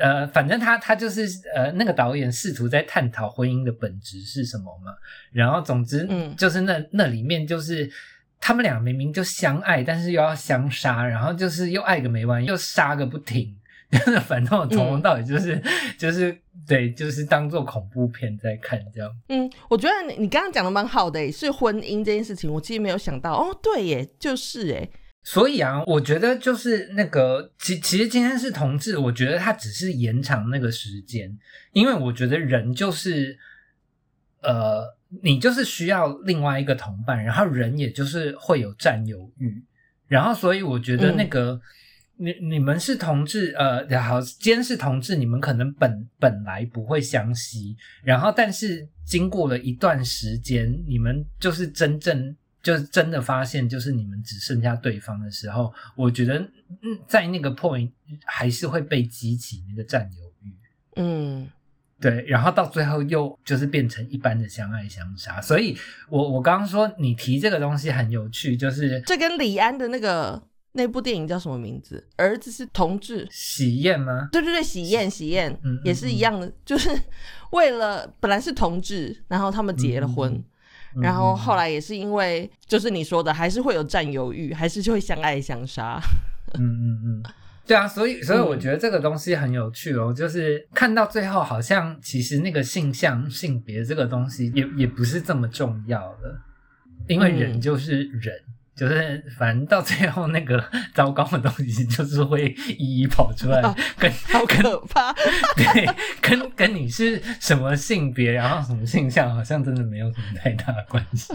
呃，反正他他就是呃，那个导演试图在探讨婚姻的本质是什么嘛。然后总之，嗯就是那那里面就是他们俩明明就相爱，但是又要相杀，然后就是又爱个没完，又杀个不停。就是反正我从头到尾就是、就是对，就是当做恐怖片在看这样。嗯，我觉得你你刚刚讲的蛮好的诶，是婚姻这件事情，我其实没有想到。哦，对耶，就是诶，所以啊，我觉得就是那个，其其实今天是同志，我觉得它只是延长那个时间，因为我觉得人就是，呃，你就是需要另外一个同伴，然后人也就是会有占有欲，然后所以我觉得那个、你你们是同志，呃，好，今天是同志，你们可能本本来不会相吸，然后但是经过了一段时间，你们就是真正。就是真的发现，就是你们只剩下对方的时候，我觉得，嗯，在那个 point 还是会被激起那个占有欲，嗯对，然后到最后又就是变成一般的相爱相杀。所以我我刚刚说你提这个东西很有趣，就是这跟李安的那个那部电影叫什么名字？儿子是同志。喜宴吗？对对对，喜宴喜宴嗯嗯也是一样的，就是为了本来是同志，然后他们结了婚，嗯然后后来也是因为就是你说的，还是会有占有欲，还是就会相爱相杀。嗯嗯嗯，对啊，所以所以我嗯觉得这个东西很有趣哦，就是看到最后，好像其实那个性向、性别这个东西也也不是这么重要了，因为人嗯就是人。就是反正到最后那个糟糕的东西，就是会一一跑出来，跟好可怕！对跟跟你是什么性别，然后什么性向，好像真的没有什么太大的关系。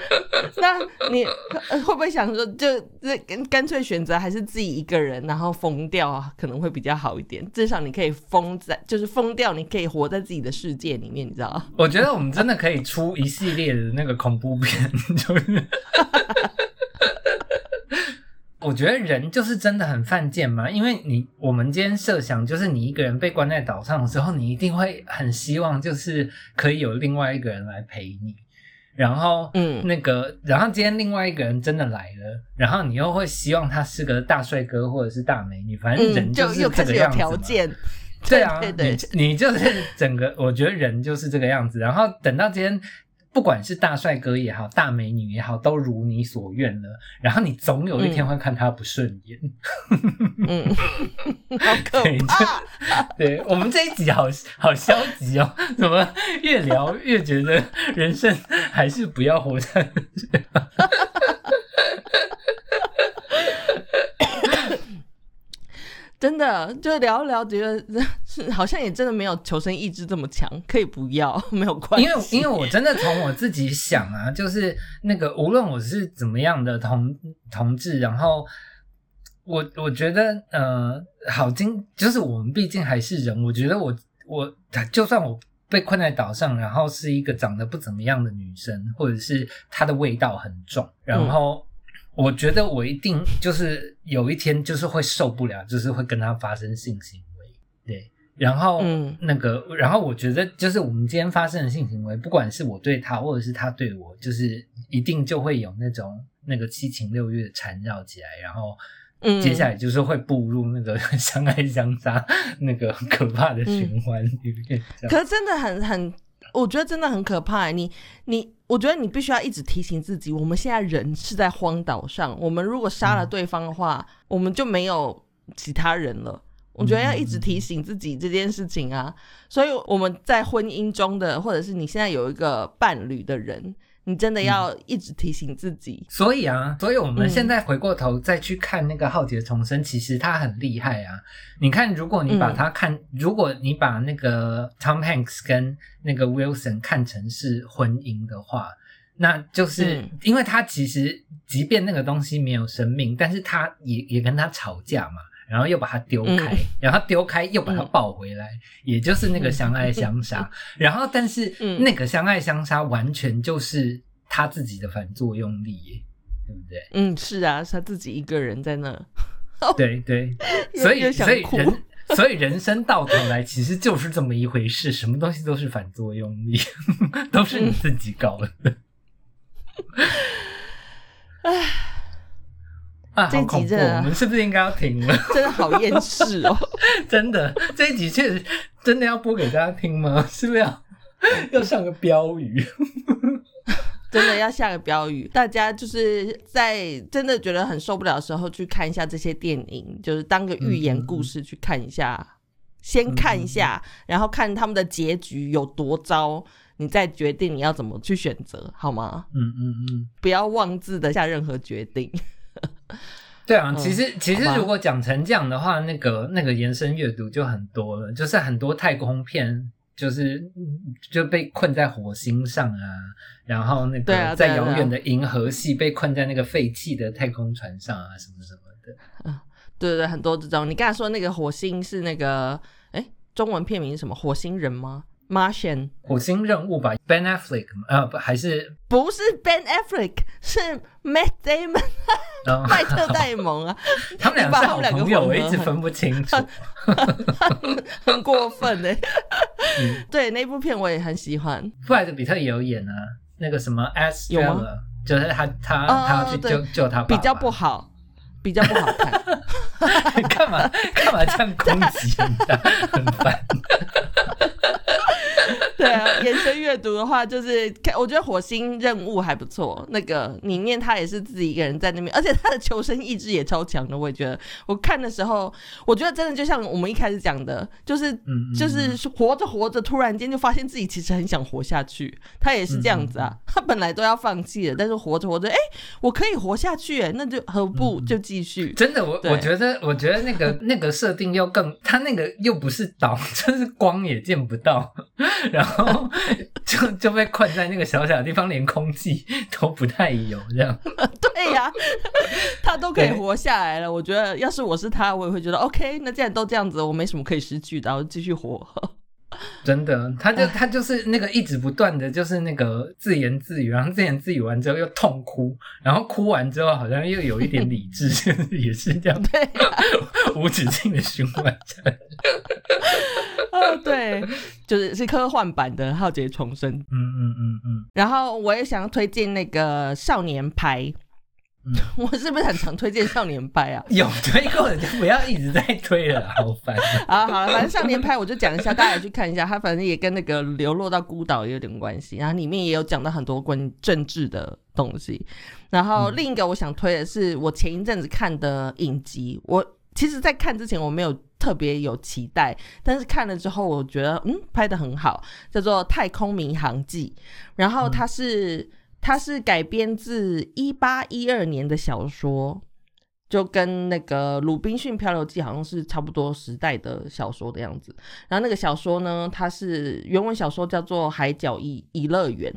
那你呃会不会想说，就这干干脆选择还是自己一个人，然后疯掉啊，可能会比较好一点？至少你可以疯在，就是疯掉，你可以活在自己的世界里面，你知道吗？我觉得我们真的可以出一系列的那个恐怖片，就是。我觉得人就是真的很犯贱嘛，因为你我们今天设想就是你一个人被关在岛上的时候，你一定会很希望就是可以有另外一个人来陪你，然后嗯那个，然后今天另外一个人真的来了，然后你又会希望他是个大帅哥或者是大美女，反正人嗯，就是又这个样子嘛。条件。对啊，对对你你就是整个，我觉得人就是这个样子。然后等到今天，不管是大帅哥也好，大美女也好，都如你所愿了。然后你总有一天会看他不顺眼。嗯，好可对怕。对我们这一集好好消极哦，怎么越聊越觉得人生还是不要活在真的，就聊一聊，觉得是好像也真的没有求生意志这么强，可以不要，没有关系。因为因为我真的从我自己想啊，就是那个无论我是怎么样的同同志，然后我我觉得呃，好经就是我们毕竟还是人，我觉得我我就算我被困在岛上，然后是一个长得不怎么样的女生，或者是她的味道很重，然后。我觉得我一定就是有一天就是会受不了，就是会跟他发生性行为，对，然后嗯。那个，然后我觉得就是我们今天发生的性行为，不管是我对他，或者是他对我，就是一定就会有那种那个七情六欲的缠绕起来，然后嗯。接下来就是会步入那个 相爱相杀那个可怕的循环里面。可是真的很很，我觉得真的很可怕欸。你你，我觉得你必须要一直提醒自己，我们现在人是在荒岛上，我们如果杀了嗯对方的话，我们就没有其他人了。我觉得要一直提醒自己这件事情啊。所以我们在婚姻中的，或者是你现在有一个伴侣的人，你真的要一直提醒自己。所以啊，所以我们嗯。现在回过头再去看那个《浩劫重生》，其实他很厉害啊。你看，如果你把他看，如果你把那个 Tom Hanks 跟那个 Wilson 看成是婚姻的话，那就是嗯。因为他其实即便那个东西没有生命，但是他也也跟他吵架嘛，然后又把它丢开，嗯然后丢开又把它嗯抱回来，也就是那个相爱相杀。然后但是嗯那个相爱相杀完全就是他自己的反作用力耶，对不对？嗯，是啊，是他自己一个人在那。对 对，所以所以人所以人生到头来其实就是这么一回事，什么东西都是反作用力，都是你自己搞的。啊，这集好恐怖！真的我们是不是应该要停了？真的好厌世哦。真的，这一集确实真的要播给大家听吗？是不是要要上个标语？真的要下个标语，大家就是在真的觉得很受不了的时候去看一下这些电影，就是当个寓言故事去看一下，先看一下，然后看他们的结局有多糟，你再决定你要怎么去选择，好吗？嗯嗯嗯。不要妄自的下任何决定。对啊，嗯其实其实如果讲成这样的话，那个那个延伸阅读就很多了，就是很多太空片就是嗯就被困在火星上啊，然后那个在遥远的银河系被困在那个废弃的太空船上啊，什么什么的。对对对，很多这种。你刚才说那个火星是那个，哎，中文片名是什么？火星人吗？Martian 火星任务吧，Ben Affleck 呃不还是不是 Ben Affleck，是 Matt Damon 呃 麦特戴蒙啊，他们俩是好朋友，我一直分不清楚。很 过分哎、嗯对，那部片我也很喜欢。布莱德比特也有演啊，那个什么 S 有吗 Trailer，就是他他哦他要去救救他爸爸，比较不好，比较不好看。干嘛干嘛这样攻击人家，很烦。对啊，延伸阅读的话，就是看，我觉得火星任务还不错。那个里面他也是自己一个人在那边，而且他的求生意志也超强的。我也觉得，我看的时候，我觉得真的就像我们一开始讲的，就是就是活着活着，突然间就发现自己其实很想活下去。他也是这样子啊，他本来都要放弃了，但是活着活着，哎、我可以活下去，哎，那就何不就继续？真的，我我觉得，我觉得那个那个设定又更，他那个又不是岛，就是光也见不到，然后就 就被困在那个小小的地方，连空气都不太有，这样。对呀、他都可以活下来了。我觉得，要是我是他，我也会觉得 OK。那既然都这样子，我没什么可以失去的，我继续活。真的，他就他就是那个一直不断的就是那个自言自语，然后自言自语完之后又痛哭，然后哭完之后好像又有一点理智，也是这样对呀、无止境的循环下去。啊，对，就是是科幻版的《浩劫重生》。嗯嗯嗯嗯然后我也想推荐那个少年派。嗯，我是不是很常推荐少年派啊？有推过的就不要一直在推了，好烦。啊，好了，反正少年派我就讲一下，大家也去看一下。它反正也跟那个流落到孤岛也有点关系，然后里面也有讲到很多关于政治的东西。然后嗯另一个我想推的是我前一阵子看的影集，我其实在看之前我没有特别有期待，但是看了之后我觉得嗯拍的很好，叫做《太空迷航记》，然后它是。它是改编自一八一二年的小说，就跟那个《鲁滨逊漂流记》好像是差不多时代的小说的样子。然后那个小说呢，它是原文小说叫做《海角一一乐园》。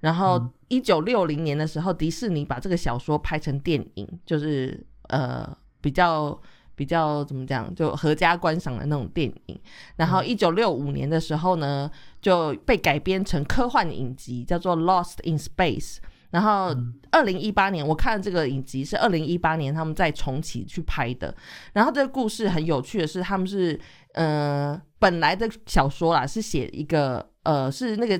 然后嗯一九六零年的时候，迪士尼把这个小说拍成电影，就是呃比较比较怎么讲，就合家观赏的那种电影。然后一九六五年的时候呢，就被改编成科幻影集，叫做《Lost in Space》。然后二零一八年，我看这个影集是二零一八年他们再重启去拍的。然后这个故事很有趣的是，他们是呃本来的小说啦，是写一个呃是那个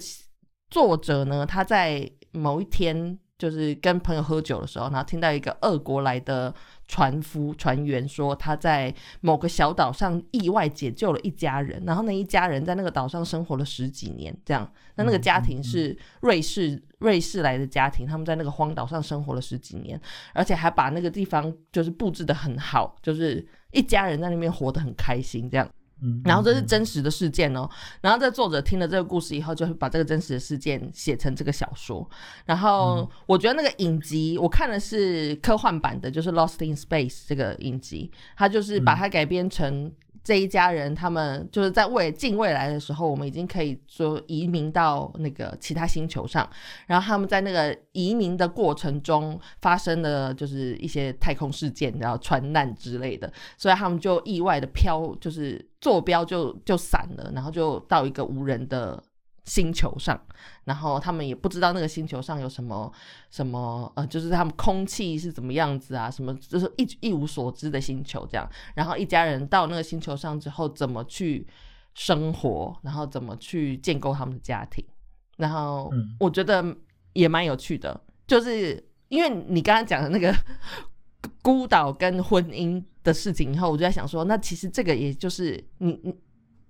作者呢，他在某一天就是跟朋友喝酒的时候，然后听到一个俄国来的船夫船员说他在某个小岛上意外解救了一家人，然后那一家人在那个岛上生活了十几年，这样。那那个家庭是瑞士瑞士来的家庭，他们在那个荒岛上生活了十几年，而且还把那个地方就是布置的很好，就是一家人在那边活得很开心，这样。嗯，然后这是真实的事件哦。然后这作者听了这个故事以后，就会把这个真实的事件写成这个小说。然后我觉得那个影集，我看的是科幻版的，就是《Lost in Space》这个影集，它就是把它改编成这一家人他们就是在未近未来的时候，我们已经可以说移民到那个其他星球上，然后他们在那个移民的过程中发生了就是一些太空事件，然后船难之类的，所以他们就意外的飘，就是坐标就就散了，然后就到一个无人的。星球上，然后他们也不知道那个星球上有什么什么呃，就是他们空气是怎么样子啊，什么就是一一无所知的星球这样。然后一家人到那个星球上之后，怎么去生活，然后怎么去建构他们的家庭，然后我觉得也蛮有趣的，就是因为你刚刚讲的那个 孤岛跟婚姻的事情以后，我就在想说，那其实这个也就是你你。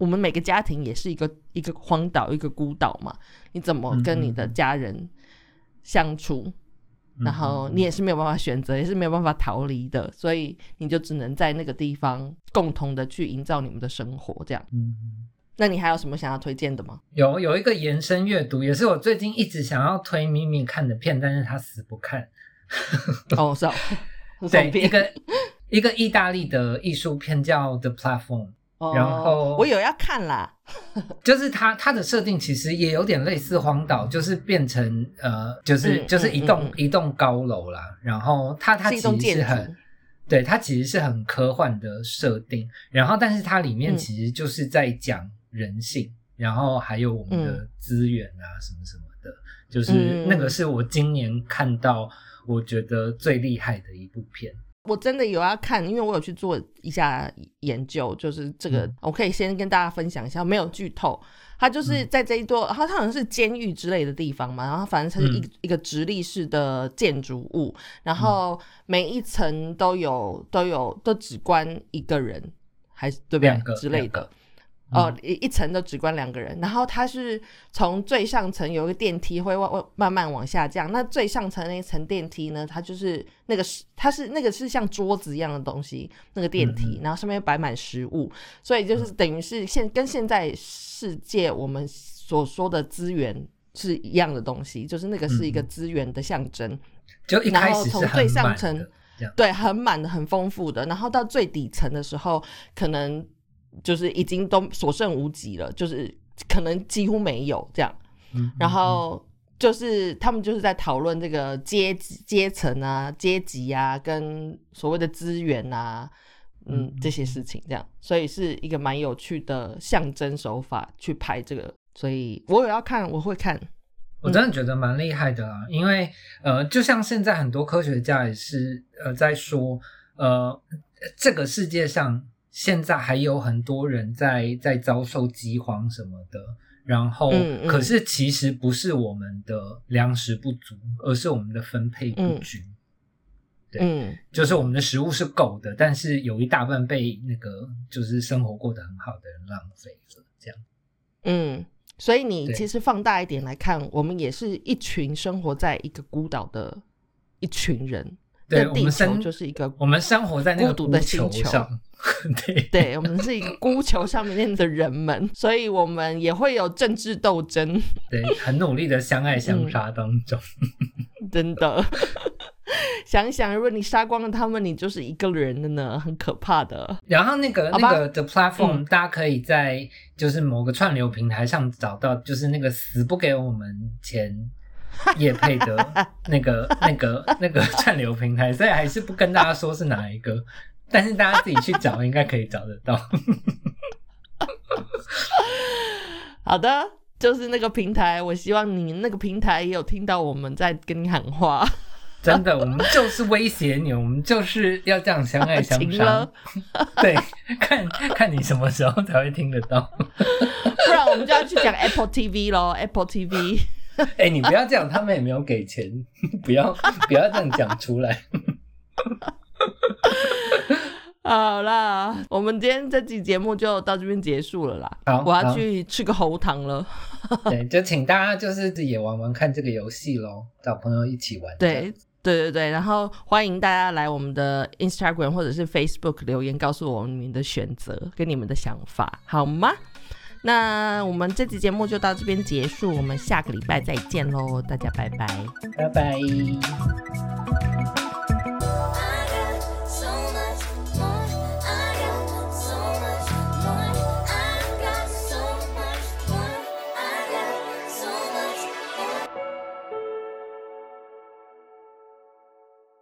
我们每个家庭也是一个一个荒岛，一个孤岛嘛。你怎么跟你的家人相处？然后你也是没有办法选择，也是没有办法逃离的，所以你就只能在那个地方共同的去营造你们的生活。这样，嗯，那你还有什么想要推荐的吗？有有一个延伸阅读，也是我最近一直想要推咪咪看的片，但是他死不看。哦，是哦，对，一个一个意大利的艺术片叫《The Platform》。然后我有要看啦，就是它它的设定其实也有点类似荒岛，就是变成呃，就是就是一栋一栋高楼啦。然后它它其实是很，对它其实是很科幻的设定。然后但是它里面其实就是在讲人性，然后还有我们的资源啊什么什么的，就是那个是我今年看到我觉得最厉害的一部片。我真的有要看，因为我有去做一下研究，就是这个，我可以先跟大家分享一下，没有剧透。它就是在这一座，它它好像是监狱之类的地方嘛，然后反正它是一一个直立式的建筑物，然后每一层都有都有都只关一个人，还是对不对之类的。哦，一一层都只关两个人，然后它是从最上层有一个电梯会往往慢慢往下降，那最上层那一层电梯呢，它就是那个是它是那个是像桌子一样的东西，那个电梯，然后上面摆满食物，所以就是等于是现跟现在世界我们所说的资源是一样的东西，就是那个是一个资源的象征，就一开始从最上层，对，很满的很丰富的，然后到最底层的时候可能。就是已经都所剩无几了，就是可能几乎没有这样。然后就是他们就是在讨论这个阶级、阶层啊、阶级啊，跟所谓的资源啊，嗯，这些事情这样。所以是一个蛮有趣的象征手法去拍这个。所以我有要看，我会看。我真的觉得蛮厉害的啊，因为呃，就像现在很多科学家也是呃在说，呃，这个世界上。现在还有很多人在在遭受饥荒什么的，然后可是其实不是我们的粮食不足，而是我们的分配不均。对，就是我们的食物是够的，但是有一大半被那个就是生活过得很好的人浪费了，这样。嗯，所以你其实放大一点来看，我们也是一群生活在一个孤岛的一群人。对，我们生就是一个我们生活在那个孤独的星球上，对，对我们是一个孤球上面的人们，所以我们也会有政治斗争，对，很努力的相爱相杀当中，真的，想想如果你杀光了他们，你就是一个人的呢，很可怕的。然后那个那个 The Platform，大家可以在就是某个串流平台上找到，就是那个死不给我们钱。叶配的 那个、那个、那个串流平台，所以还是不跟大家说是哪一个，但是大家自己去找，应该可以找得到。好的，就是那个平台，我希望你那个平台也有听到我们在跟你喊话。真的，我们就是威胁你，我们就是要这样相爱相杀。对，看看你什么时候才会听得到，不然我们就要去讲 Apple TV 咯 a p p l e TV。哎，你不要这样，他们也没有给钱，不要不要这样讲出来。好啦，我们今天这期节目就到这边结束了啦。好，我要去吃个喉糖了。对，就请大家就是自己也玩玩看这个游戏喽，找朋友一起玩。对对对对，然后欢迎大家来我们的 Instagram 或者是 Facebook 留言，告诉我们你们的选择跟你们的想法，好吗？那我们这期节目就到这边结束，我们下个礼拜再见喽，大家拜拜，拜拜。